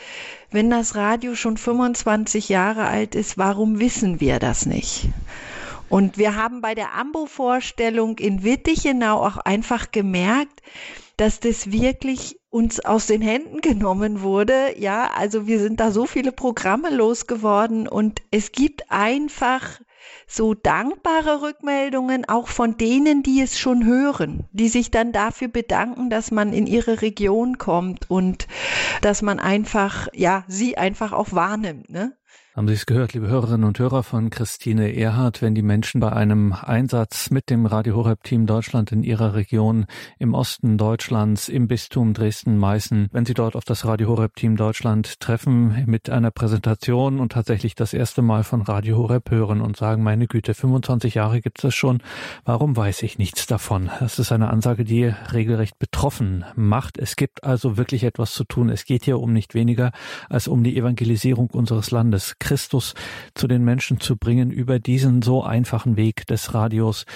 wenn das Radio schon 25 Jahre alt ist, warum wissen wir das nicht? Und wir haben bei der Ambo-Vorstellung in Wittichenau auch einfach gemerkt, dass das wirklich uns aus den Händen genommen wurde. Ja, also wir sind da so viele Programme losgeworden und es gibt einfach so dankbare Rückmeldungen auch von denen, die es schon hören, die sich dann dafür bedanken, dass man in ihre Region kommt und dass man einfach, ja, sie einfach auch wahrnimmt, ne? Haben Sie es gehört, liebe Hörerinnen und Hörer von Christine Erhardt, wenn die Menschen bei einem Einsatz mit dem Radio Horeb Team Deutschland in ihrer Region im Osten Deutschlands im Bistum Dresden-Meißen, wenn sie dort auf das Radio Horeb Team Deutschland treffen mit einer Präsentation und tatsächlich das erste Mal von Radio Horeb hören und sagen, meine Güte, 25 Jahre gibt es schon, warum weiß ich nichts davon? Das ist eine Ansage, die regelrecht betroffen macht. Es gibt also wirklich etwas zu tun. Es geht hier um nicht weniger als um die Evangelisierung unseres Landes. Christus zu den Menschen zu bringen über diesen so einfachen Weg des Radios.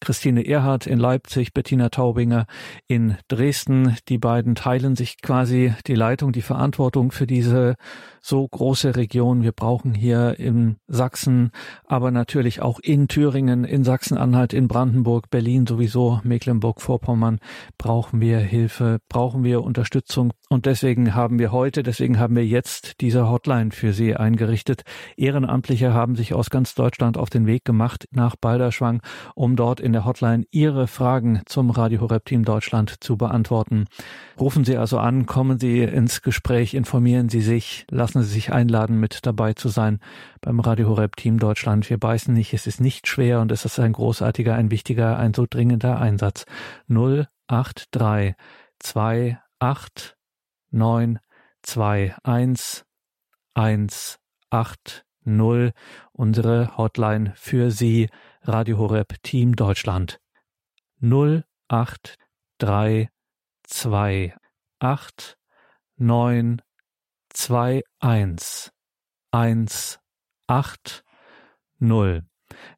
Christine Erhardt in Leipzig, Bettina Taubinger in Dresden. Die beiden teilen sich quasi die Leitung, die Verantwortung für diese so große Region. Wir brauchen hier in Sachsen, aber natürlich auch in Thüringen, in Sachsen-Anhalt, in Brandenburg, Berlin sowieso, Mecklenburg-Vorpommern brauchen wir Hilfe, brauchen wir Unterstützung. Und deswegen haben wir heute, deswegen haben wir jetzt diese Hotline für Sie eingerichtet. Ehrenamtliche haben sich aus ganz Deutschland auf den Weg gemacht nach Balderschwang, um dort in der Hotline Ihre Fragen zum Radio Horeb Team Deutschland zu beantworten. Rufen Sie also an, kommen Sie ins Gespräch, informieren Sie sich, lassen Sie sich einladen, mit dabei zu sein beim Radio Horeb Team Deutschland. Wir beißen nicht, es ist nicht schwer und es ist ein großartiger, ein wichtiger, ein so dringender Einsatz. 083 28 9 2 1 1 8 0 unsere Hotline für Sie Radio Horeb Team Deutschland 083 zwei acht neun zwei eins eins acht null.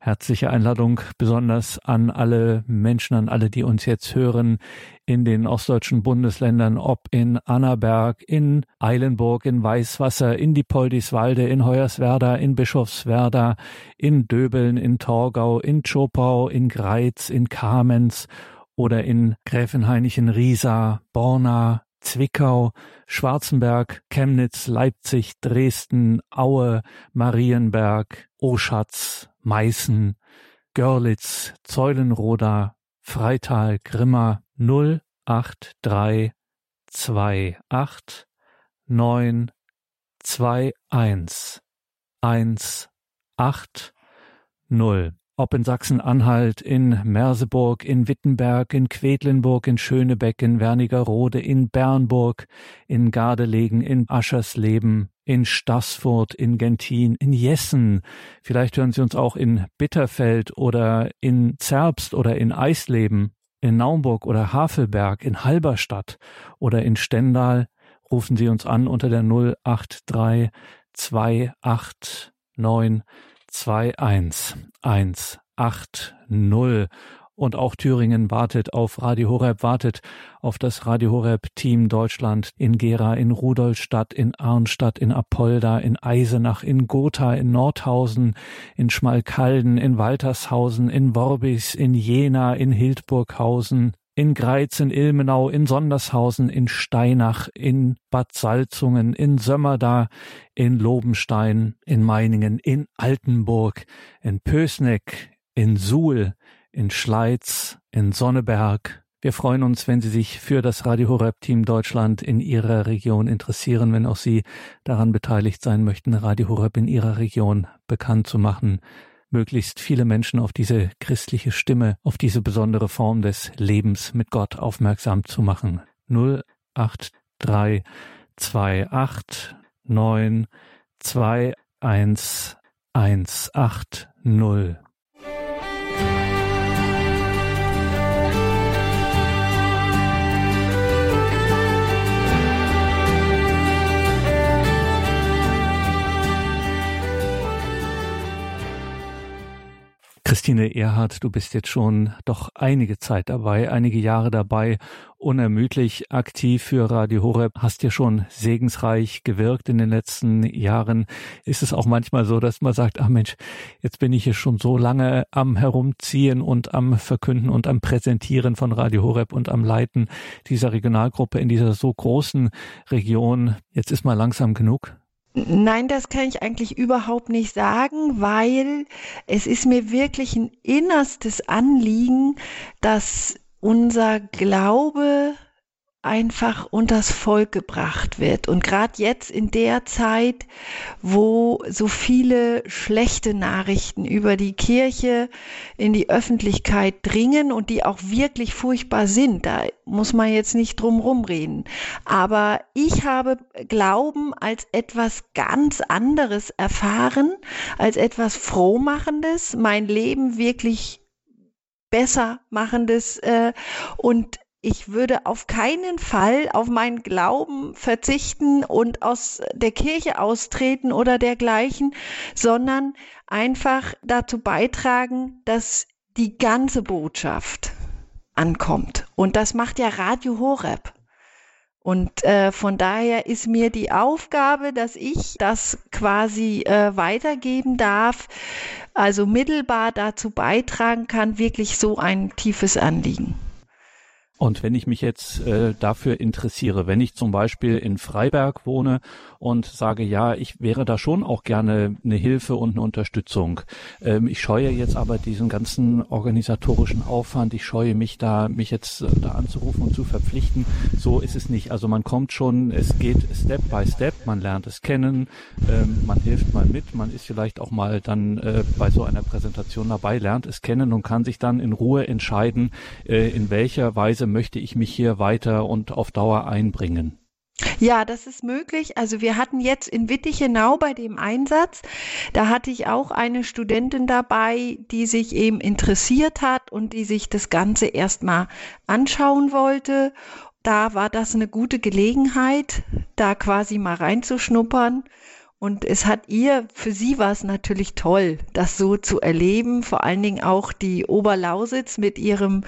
Herzliche Einladung besonders an alle Menschen, an alle, die uns jetzt hören in den ostdeutschen Bundesländern, ob in Annaberg, in Eilenburg, in Weißwasser, in Diepoldiswalde, in Hoyerswerda, in Bischofswerda, in Döbeln, in Torgau, in Tschopau, in Greiz, in Kamenz oder in Gräfenhainichen, Riesa, Borna, Zwickau, Schwarzenberg, Chemnitz, Leipzig, Dresden, Aue, Marienberg, Oschatz, Meißen, Görlitz, Zeulenroda, Freital, Grimma 08328 921 180 ob in Sachsen-Anhalt, in Merseburg, in Wittenberg, in Quedlinburg, in Schönebeck, in Wernigerode, in Bernburg, in Gardelegen, in Aschersleben, in Stassfurt, in Gentin, in Jessen. Vielleicht hören Sie uns auch in Bitterfeld oder in Zerbst oder in Eisleben, in Naumburg oder Havelberg, in Halberstadt oder in Stendal rufen Sie uns an unter der 083 289 21180. Und auch Thüringen wartet auf Radio Horeb, wartet auf das Radio Horeb Team Deutschland in Gera, in Rudolstadt, in Arnstadt, in Apolda, in Eisenach, in Gotha, in Nordhausen, in Schmalkalden, in Waltershausen, in Worbis, in Jena, in Hildburghausen, in Greiz, in Ilmenau, in Sondershausen, in Steinach, in Bad Salzungen, in Sömmerda, in Lobenstein, in Meiningen, in Altenburg, in Pösneck, in Suhl, in Schleiz, in Sonneberg. Wir freuen uns, wenn Sie sich für das Radio Horeb Team Deutschland in Ihrer Region interessieren, wenn auch Sie daran beteiligt sein möchten, Radio Horeb in Ihrer Region bekannt zu machen möglichst viele Menschen auf diese christliche Stimme, auf diese besondere Form des Lebens mit Gott aufmerksam zu machen. 083 28 9 21 180 Christine Erhardt, du bist jetzt schon doch einige Zeit dabei, einige Jahre dabei, unermüdlich aktiv für Radio Horeb, hast ja schon segensreich gewirkt in den letzten Jahren. Ist es auch manchmal so, dass man sagt, ach Mensch, jetzt bin ich hier schon so lange am Herumziehen und am Verkünden und am Präsentieren von Radio Horeb und am Leiten dieser Regionalgruppe in dieser so großen Region. Jetzt ist mal langsam genug? Nein, das kann ich eigentlich überhaupt nicht sagen, weil es ist mir wirklich ein innerstes Anliegen, dass unser Glaube einfach unters Volk gebracht wird. Und gerade jetzt in der Zeit, wo so viele schlechte Nachrichten über die Kirche in die Öffentlichkeit dringen und die auch wirklich furchtbar sind, da muss man jetzt nicht drum rumreden. Aber ich habe Glauben als etwas ganz anderes erfahren, als etwas Frohmachendes, mein Leben wirklich besser machendes äh, und ich würde auf keinen Fall auf meinen Glauben verzichten und aus der Kirche austreten oder dergleichen, sondern einfach dazu beitragen, dass die ganze Botschaft ankommt. Und das macht ja Radio Horeb. Und äh, von daher ist mir die Aufgabe, dass ich das quasi äh, weitergeben darf, also mittelbar dazu beitragen kann, wirklich so ein tiefes Anliegen. Und wenn ich mich jetzt äh, dafür interessiere, wenn ich zum Beispiel in Freiberg wohne und sage, ja, ich wäre da schon auch gerne eine Hilfe und eine Unterstützung. Ähm, ich scheue jetzt aber diesen ganzen organisatorischen Aufwand, ich scheue mich da, mich jetzt äh, da anzurufen und zu verpflichten. So ist es nicht. Also man kommt schon, es geht Step by Step, man lernt es kennen, ähm, man hilft mal mit, man ist vielleicht auch mal dann äh, bei so einer Präsentation dabei, lernt es kennen und kann sich dann in Ruhe entscheiden, äh, in welcher Weise möchte ich mich hier weiter und auf Dauer einbringen? Ja, das ist möglich. Also wir hatten jetzt in Wittichenau bei dem Einsatz, da hatte ich auch eine Studentin dabei, die sich eben interessiert hat und die sich das Ganze erstmal anschauen wollte. Da war das eine gute Gelegenheit, da quasi mal reinzuschnuppern. Und es hat ihr, für sie war es natürlich toll, das so zu erleben. Vor allen Dingen auch die Oberlausitz mit ihrem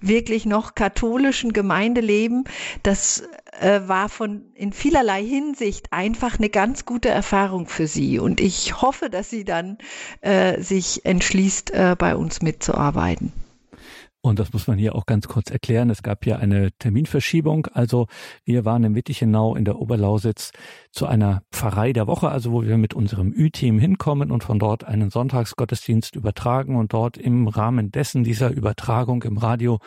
wirklich noch katholischen Gemeindeleben. Das äh, war von in vielerlei Hinsicht einfach eine ganz gute Erfahrung für sie. Und ich hoffe, dass sie dann äh, sich entschließt, äh, bei uns mitzuarbeiten. Und das muss man hier auch ganz kurz erklären. Es gab hier eine Terminverschiebung. Also wir waren in Wittichenau in der Oberlausitz zu einer Pfarrei der Woche, also wo wir mit unserem Ü-Team hinkommen und von dort einen Sonntagsgottesdienst übertragen und dort im Rahmen dessen dieser Übertragung im Radio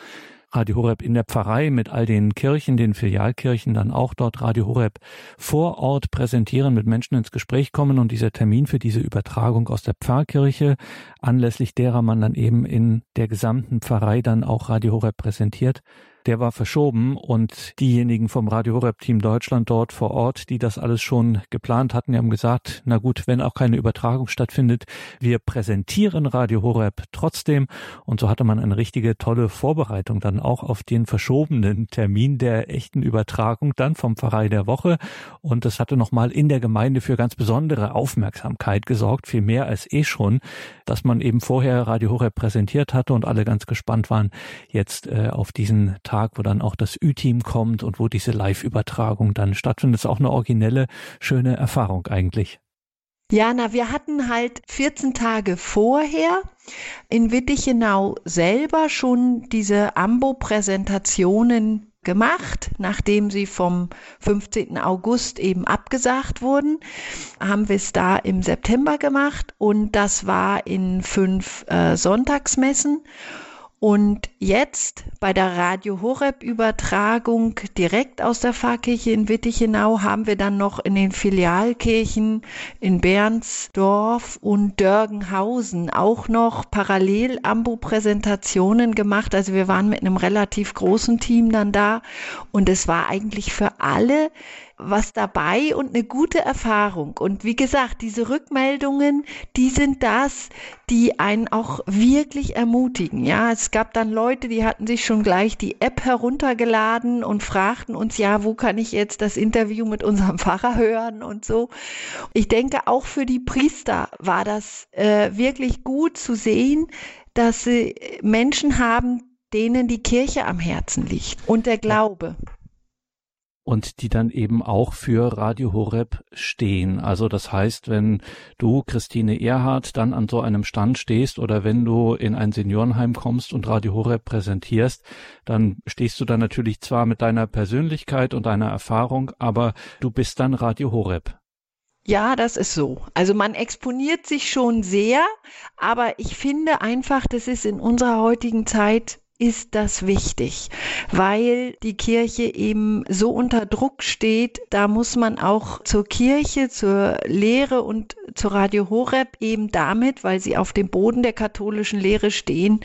Radio Horeb in der Pfarrei mit all den Kirchen, den Filialkirchen, dann auch dort Radio Horeb vor Ort präsentieren, mit Menschen ins Gespräch kommen und dieser Termin für diese Übertragung aus der Pfarrkirche, anlässlich derer man dann eben in der gesamten Pfarrei dann auch Radio Horeb präsentiert, der war verschoben und diejenigen vom Radio Horeb Team Deutschland dort vor Ort, die das alles schon geplant hatten, haben gesagt, na gut, wenn auch keine Übertragung stattfindet, wir präsentieren Radio Horeb trotzdem. Und so hatte man eine richtige tolle Vorbereitung dann auch auf den verschobenen Termin der echten Übertragung dann vom Pfarrei der Woche. Und das hatte nochmal in der Gemeinde für ganz besondere Aufmerksamkeit gesorgt, viel mehr als eh schon, dass man eben vorher Radio Horeb präsentiert hatte und alle ganz gespannt waren jetzt äh, auf diesen Tag, wo dann auch das Ü-Team kommt und wo diese Live-Übertragung dann stattfindet. Das ist auch eine originelle, schöne Erfahrung eigentlich. Ja, na, wir hatten halt 14 Tage vorher in Wittichenau selber schon diese Ambo-Präsentationen gemacht, nachdem sie vom 15. August eben abgesagt wurden, haben wir es da im September gemacht und das war in fünf äh, Sonntagsmessen. Und jetzt bei der Radio Horeb Übertragung direkt aus der Pfarrkirche in Wittichenau haben wir dann noch in den Filialkirchen in Bernsdorf und Dörgenhausen auch noch parallel Ambo-Präsentationen gemacht. Also wir waren mit einem relativ großen Team dann da und es war eigentlich für alle was dabei und eine gute Erfahrung. Und wie gesagt, diese Rückmeldungen, die sind das, die einen auch wirklich ermutigen. Ja, es gab dann Leute, die hatten sich schon gleich die App heruntergeladen und fragten uns, ja, wo kann ich jetzt das Interview mit unserem Pfarrer hören und so. Ich denke, auch für die Priester war das äh, wirklich gut zu sehen, dass sie Menschen haben, denen die Kirche am Herzen liegt und der Glaube und die dann eben auch für Radio Horeb stehen. Also das heißt, wenn du, Christine Erhardt, dann an so einem Stand stehst oder wenn du in ein Seniorenheim kommst und Radio Horeb präsentierst, dann stehst du da natürlich zwar mit deiner Persönlichkeit und deiner Erfahrung, aber du bist dann Radio Horeb. Ja, das ist so. Also man exponiert sich schon sehr, aber ich finde einfach, das ist in unserer heutigen Zeit ist das wichtig, weil die Kirche eben so unter Druck steht. Da muss man auch zur Kirche, zur Lehre und zur Radio Horeb eben damit, weil sie auf dem Boden der katholischen Lehre stehen,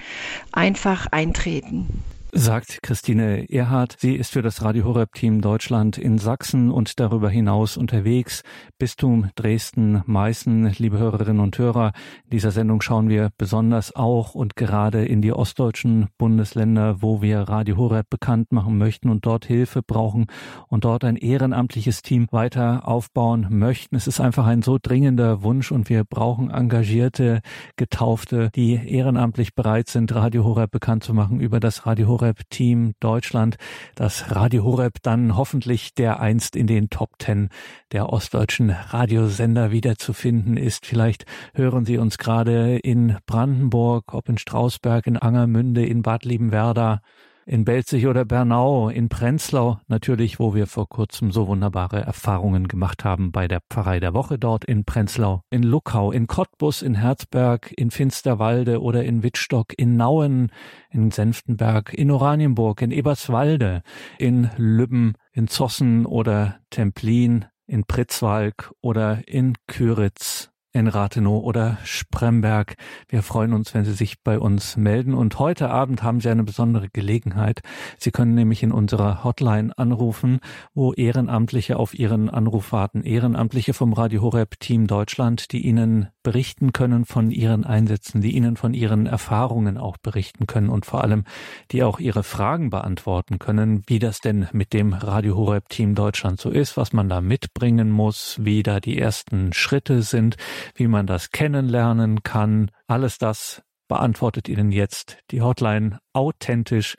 einfach eintreten sagt Christine Erhardt. Sie ist für das Radio Horeb Team Deutschland in Sachsen und darüber hinaus unterwegs. Bistum Dresden, Meißen, liebe Hörerinnen und Hörer. In dieser Sendung schauen wir besonders auch und gerade in die ostdeutschen Bundesländer, wo wir Radio Horeb bekannt machen möchten und dort Hilfe brauchen und dort ein ehrenamtliches Team weiter aufbauen möchten. Es ist einfach ein so dringender Wunsch und wir brauchen engagierte Getaufte, die ehrenamtlich bereit sind, Radio Horeb bekannt zu machen über das Radio Horeb Horeb Team Deutschland, das Radio Horeb dann hoffentlich der einst in den Top Ten der ostdeutschen Radiosender wiederzufinden ist. Vielleicht hören Sie uns gerade in Brandenburg, ob in Strausberg, in Angermünde, in Bad Liebenwerda in Belzig oder Bernau, in Prenzlau natürlich, wo wir vor kurzem so wunderbare Erfahrungen gemacht haben bei der Pfarrei der Woche dort in Prenzlau, in Luckau, in Cottbus, in Herzberg, in Finsterwalde oder in Wittstock, in Nauen, in Senftenberg, in Oranienburg, in Eberswalde, in Lübben, in Zossen oder Templin, in Pritzwalk oder in Küritz in Rathenow oder Spremberg. Wir freuen uns, wenn Sie sich bei uns melden. Und heute Abend haben Sie eine besondere Gelegenheit. Sie können nämlich in unserer Hotline anrufen, wo Ehrenamtliche auf Ihren Anruf warten. Ehrenamtliche vom Radio Horeb Team Deutschland, die Ihnen berichten können von Ihren Einsätzen, die Ihnen von Ihren Erfahrungen auch berichten können und vor allem, die auch Ihre Fragen beantworten können, wie das denn mit dem Radio Horeb Team Deutschland so ist, was man da mitbringen muss, wie da die ersten Schritte sind wie man das kennenlernen kann. Alles das beantwortet Ihnen jetzt die Hotline authentisch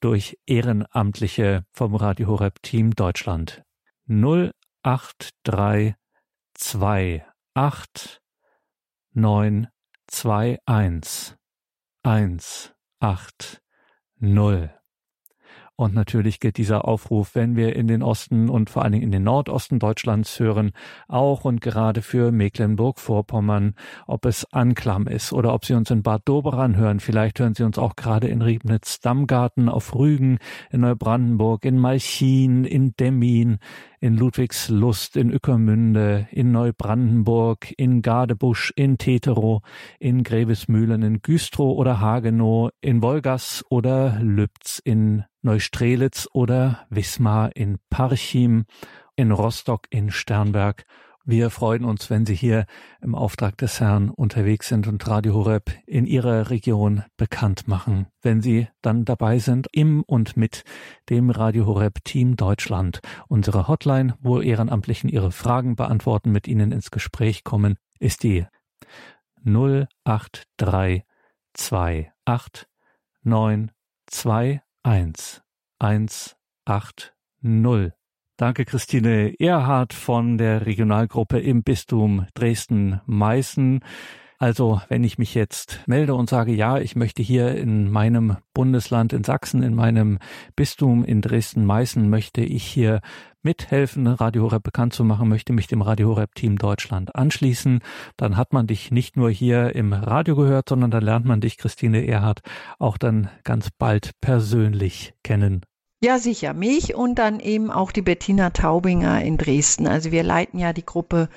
durch Ehrenamtliche vom Radio Horeb Team Deutschland. 0832 8 9 2 1 1 8 0 und natürlich gilt dieser Aufruf, wenn wir in den Osten und vor allen Dingen in den Nordosten Deutschlands hören, auch und gerade für Mecklenburg-Vorpommern, ob es Anklam ist oder ob Sie uns in Bad Doberan hören. Vielleicht hören Sie uns auch gerade in Riebnitz-Dammgarten, auf Rügen, in Neubrandenburg, in Malchin, in Demmin, in Ludwigslust, in Ückermünde, in Neubrandenburg, in Gadebusch, in Teterow, in Grevesmühlen, in Güstrow oder Hagenow, in Wolgast oder Lübz, in Neustrelitz oder Wismar, in Parchim, in Rostock, in Sternberg wir freuen uns, wenn Sie hier im Auftrag des Herrn unterwegs sind und Radio Horeb in Ihrer Region bekannt machen. Wenn Sie dann dabei sind im und mit dem Radio Horeb Team Deutschland. Unsere Hotline, wo Ehrenamtlichen ihre Fragen beantworten, mit Ihnen ins Gespräch kommen, ist die 08328 921 180. Danke, Christine Erhard von der Regionalgruppe im Bistum Dresden-Meißen. Also, wenn ich mich jetzt melde und sage, ja, ich möchte hier in meinem Bundesland in Sachsen, in meinem Bistum in Dresden-Meißen, möchte ich hier mithelfen, Radio Horeb bekannt zu machen, möchte mich dem Radio Horeb Team Deutschland anschließen, dann hat man dich nicht nur hier im Radio gehört, sondern dann lernt man dich, Christine Erhard, auch dann ganz bald persönlich kennen. Ja, sicher. Mich und dann eben auch die Bettina Taubinger in Dresden. Also wir leiten ja die Gruppe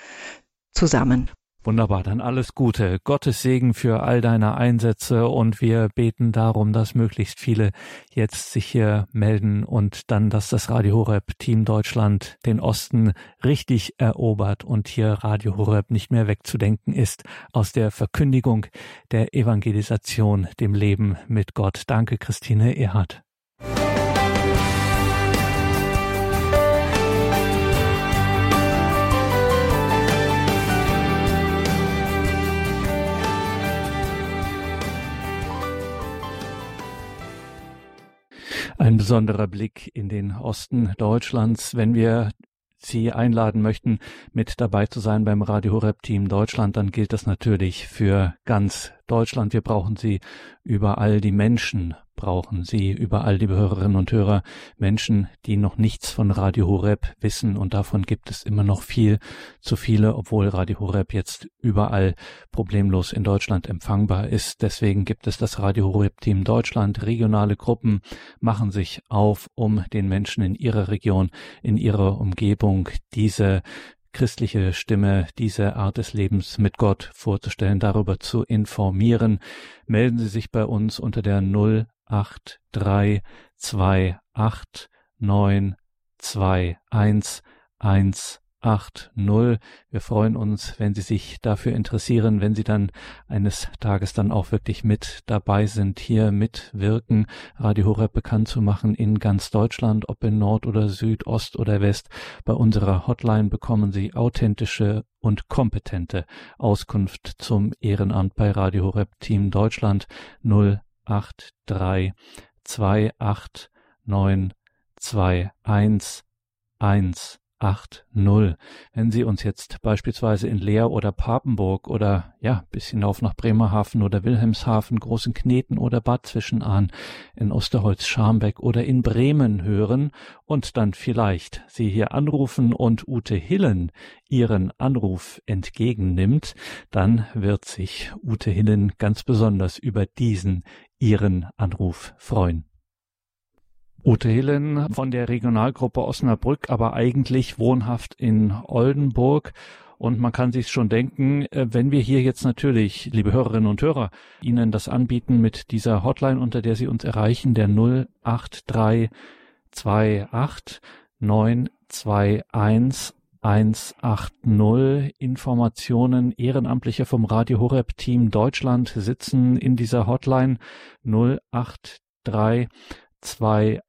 zusammen. Wunderbar, dann alles Gute. Gottes Segen für all deine Einsätze und wir beten darum, dass möglichst viele jetzt sich hier melden und dann, dass das Radio Horeb Team Deutschland den Osten richtig erobert und hier Radio Horeb nicht mehr wegzudenken ist aus der Verkündigung der Evangelisation, dem Leben mit Gott. Danke, Christine Erhard. Ein besonderer Blick in den Osten Deutschlands, wenn wir Sie einladen möchten, mit dabei zu sein beim Radio Horeb Team Deutschland, dann gilt das natürlich für ganz Deutschland. Wir brauchen Sie überall. Die Menschen brauchen Sie überall, liebe Hörerinnen und Hörer. Menschen, die noch nichts von Radio Horeb wissen. Und davon gibt es immer noch viel zu viele, obwohl Radio Horeb jetzt überall problemlos in Deutschland empfangbar ist. Deswegen gibt es das Radio Horeb Team Deutschland. Regionale Gruppen machen sich auf, um den Menschen in ihrer Region, in ihrer Umgebung diese christliche Stimme, diese Art des Lebens mit Gott vorzustellen, darüber zu informieren. Melden Sie sich bei uns unter der 083289211 80. Wir freuen uns, wenn Sie sich dafür interessieren, wenn Sie dann eines Tages dann auch wirklich mit dabei sind, hier mitwirken, Radio Horeb bekannt zu machen in ganz Deutschland, ob in Nord oder Süd, Ost oder West. Bei unserer Hotline bekommen Sie authentische und kompetente Auskunft zum Ehrenamt bei Radio Horeb Team Deutschland 083 289 21 8-0. Wenn Sie uns jetzt beispielsweise in Leer oder Papenburg oder ja, bis hinauf nach Bremerhaven oder Wilhelmshaven, Großen Kneten oder Bad Zwischenahn, in Osterholz, Scharmbeck oder in Bremen hören und dann vielleicht Sie hier anrufen und Ute Hillen Ihren Anruf entgegennimmt, dann wird sich Ute Hillen ganz besonders über diesen Ihren Anruf freuen. Ute Hillen von der Regionalgruppe Osnabrück, aber eigentlich wohnhaft in Oldenburg. Und man kann sich schon denken, äh, wenn wir hier jetzt natürlich, liebe Hörerinnen und Hörer, Ihnen das anbieten mit dieser Hotline, unter der Sie uns erreichen, der 08328 921 180 Informationen Ehrenamtliche vom Radio Horeb Team Deutschland sitzen in dieser Hotline 083 zwei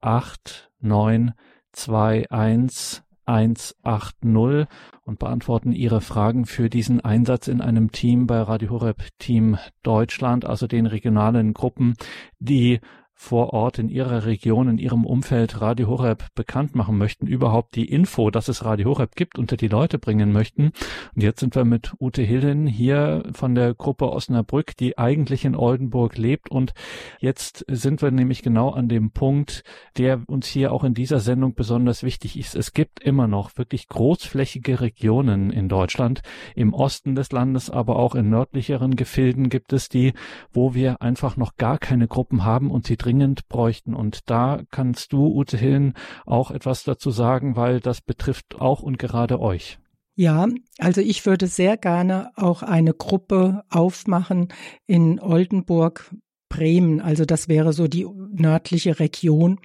und beantworten Ihre Fragen für diesen Einsatz in einem Team bei Radio Horeb Team Deutschland, also den regionalen Gruppen, die vor Ort in Ihrer Region, in Ihrem Umfeld Radio Horeb bekannt machen möchten, überhaupt die Info, dass es Radio Horeb gibt, unter die Leute bringen möchten. Und jetzt sind wir mit Ute Hillen hier von der Gruppe Osnabrück, die eigentlich in Oldenburg lebt. Und jetzt sind wir nämlich genau an dem Punkt, der uns hier auch in dieser Sendung besonders wichtig ist. Es gibt immer noch wirklich großflächige Regionen in Deutschland, im Osten des Landes, aber auch in nördlicheren Gefilden gibt es die, wo wir einfach noch gar keine Gruppen haben und sie dringend bräuchten. Und da kannst du, Ute Hillen, auch etwas dazu sagen, weil das betrifft auch und gerade euch. Ja, also ich würde sehr gerne auch eine Gruppe aufmachen in Oldenburg, Bremen. Also das wäre so die nördliche Region,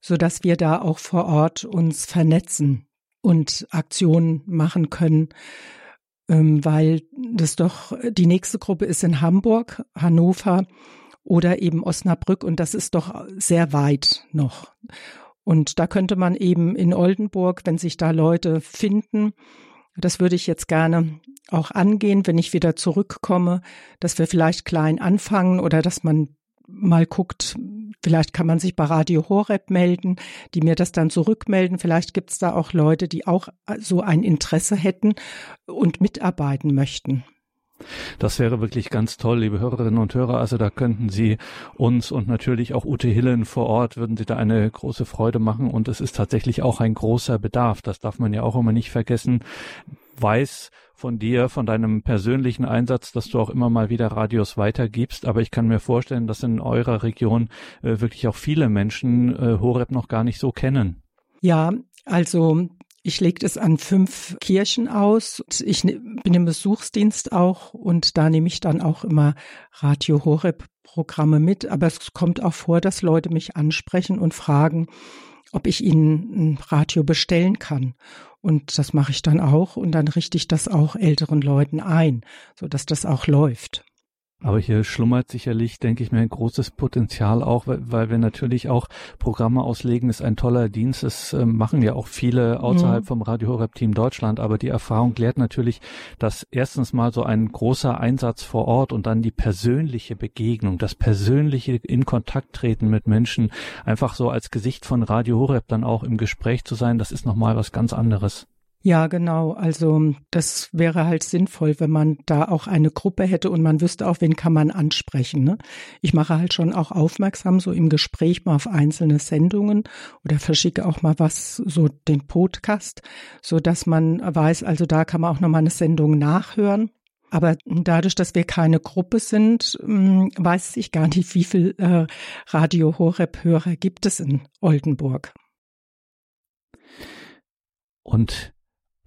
so dass wir da auch vor Ort uns vernetzen und Aktionen machen können, ähm, weil das doch die nächste Gruppe ist in Hamburg, Hannover oder eben Osnabrück und das ist doch sehr weit noch. Und da könnte man eben in Oldenburg, wenn sich da Leute finden, das würde ich jetzt gerne auch angehen, wenn ich wieder zurückkomme, dass wir vielleicht klein anfangen oder dass man mal guckt, vielleicht kann man sich bei Radio Horeb melden, die mir das dann zurückmelden. Vielleicht gibt es da auch Leute, die auch so ein Interesse hätten und mitarbeiten möchten. Das wäre wirklich ganz toll, liebe Hörerinnen und Hörer. Also da könnten Sie uns und natürlich auch Ute Hillen vor Ort, würden Sie da eine große Freude machen. Und es ist tatsächlich auch ein großer Bedarf. Das darf man ja auch immer nicht vergessen. Weiß von dir, von deinem persönlichen Einsatz, dass du auch immer mal wieder Radios weitergibst. Aber ich kann mir vorstellen, dass in eurer Region äh, wirklich auch viele Menschen äh, Horeb noch gar nicht so kennen. Ja, also ich lege es an fünf Kirchen aus. Ich ne, bin im Besuchsdienst auch und da nehme ich dann auch immer Radio Horeb Programme mit. Aber es kommt auch vor, dass Leute mich ansprechen und fragen, ob ich ihnen ein Radio bestellen kann. Und das mache ich dann auch und dann richte ich das auch älteren Leuten ein, so dass das auch läuft. Aber hier schlummert sicherlich, denke ich mir, ein großes Potenzial auch, weil, weil wir natürlich auch Programme auslegen, ist ein toller Dienst. Das äh, machen ja auch viele außerhalb mhm. vom Radio Horeb Team Deutschland. Aber die Erfahrung klärt natürlich, dass erstens mal so ein großer Einsatz vor Ort und dann die persönliche Begegnung, das persönliche in Kontakt treten mit Menschen, einfach so als Gesicht von Radio Horeb dann auch im Gespräch zu sein, das ist nochmal was ganz anderes. Ja, genau. Also das wäre halt sinnvoll, wenn man da auch eine Gruppe hätte und man wüsste auch, wen kann man ansprechen. Ne? Ich mache halt schon auch aufmerksam, so im Gespräch mal auf einzelne Sendungen oder verschicke auch mal was, so den Podcast, so dass man weiß, also da kann man auch nochmal eine Sendung nachhören. Aber dadurch, dass wir keine Gruppe sind, hm, weiß ich gar nicht, wie viel äh, Radio Horeb Hörer gibt es in Oldenburg. Und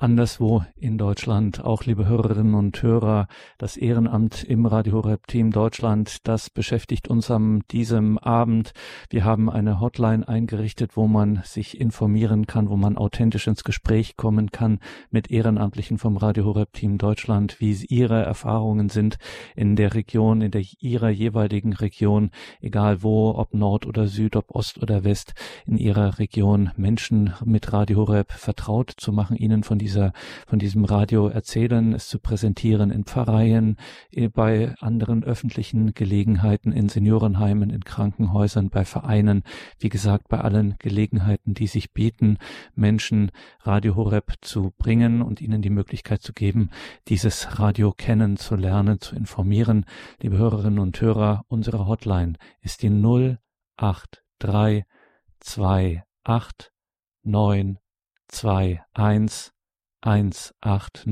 anderswo in Deutschland. Auch liebe Hörerinnen und Hörer, das Ehrenamt im Radio Horeb Team Deutschland, das beschäftigt uns am diesem Abend. Wir haben eine Hotline eingerichtet, wo man sich informieren kann, wo man authentisch ins Gespräch kommen kann mit Ehrenamtlichen vom Radio Horeb Team Deutschland, wie ihre Erfahrungen sind in der Region, in der ihrer jeweiligen Region, egal wo, ob Nord oder Süd, ob Ost oder West, in ihrer Region Menschen mit Radio Horeb vertraut zu machen, ihnen von dieser, von diesem Radio erzählen, es zu präsentieren in Pfarreien, eh, bei anderen öffentlichen Gelegenheiten, in Seniorenheimen, in Krankenhäusern, bei Vereinen, wie gesagt, bei allen Gelegenheiten, die sich bieten, Menschen Radio Horeb zu bringen und ihnen die28 zu geben, dieses Radio kennenzulernen, zu informieren. Liebe Hörerinnen und Hörer, unsere Hotline ist die 083 28 9 21 180.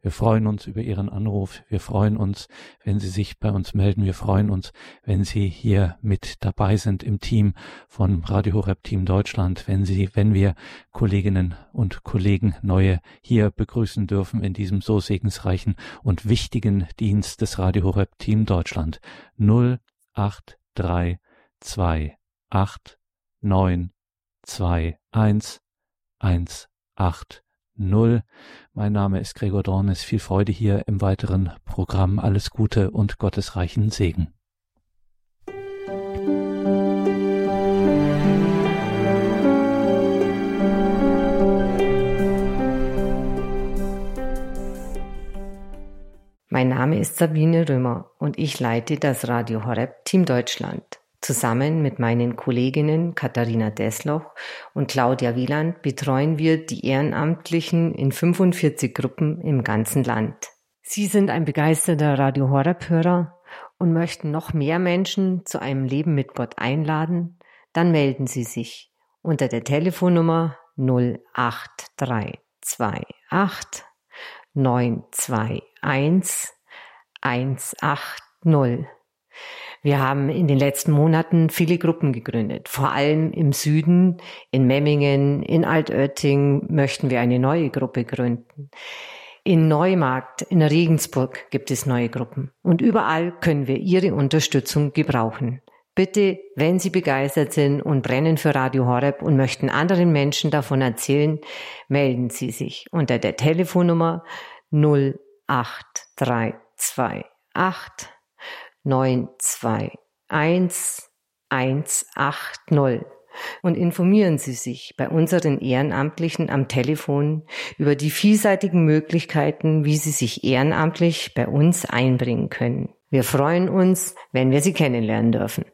Wir freuen uns über Ihren Anruf. Wir freuen uns, wenn Sie sich bei uns melden. Wir freuen uns, wenn Sie hier mit dabei sind im Team von Radio Horeb Team Deutschland, wenn Sie, wenn wir Kolleginnen und Kollegen neue hier begrüßen dürfen in diesem so segensreichen und wichtigen Dienst des Radio Horeb Team Deutschland. 083 28 9 21 180 null. Mein Name ist Gregor Dornes. Viel Freude hier im weiteren Programm. Alles Gute und gottesreichen Segen. Mein Name ist Sabine Römer und ich leite das Radio Horeb Team Deutschland. Zusammen mit meinen Kolleginnen Katharina Desloch und Claudia Wieland betreuen wir die Ehrenamtlichen in 45 Gruppen im ganzen Land. Sie sind ein begeisterter Radio Horeb-Hörer und möchten noch mehr Menschen zu einem Leben mit Gott einladen? Dann melden Sie sich unter der Telefonnummer 08328 921 180. Wir haben in den letzten Monaten viele Gruppen gegründet. Vor allem im Süden, in Memmingen, in Altötting möchten wir eine neue Gruppe gründen. In Neumarkt, in Regensburg gibt es neue Gruppen. Und überall können wir Ihre Unterstützung gebrauchen. Bitte, wenn Sie begeistert sind und brennen für Radio Horeb und möchten anderen Menschen davon erzählen, melden Sie sich unter der Telefonnummer 08328 921 180 und informieren Sie sich bei unseren Ehrenamtlichen am Telefon über die vielseitigen Möglichkeiten, wie Sie sich ehrenamtlich bei uns einbringen können. Wir freuen uns, wenn wir Sie kennenlernen dürfen.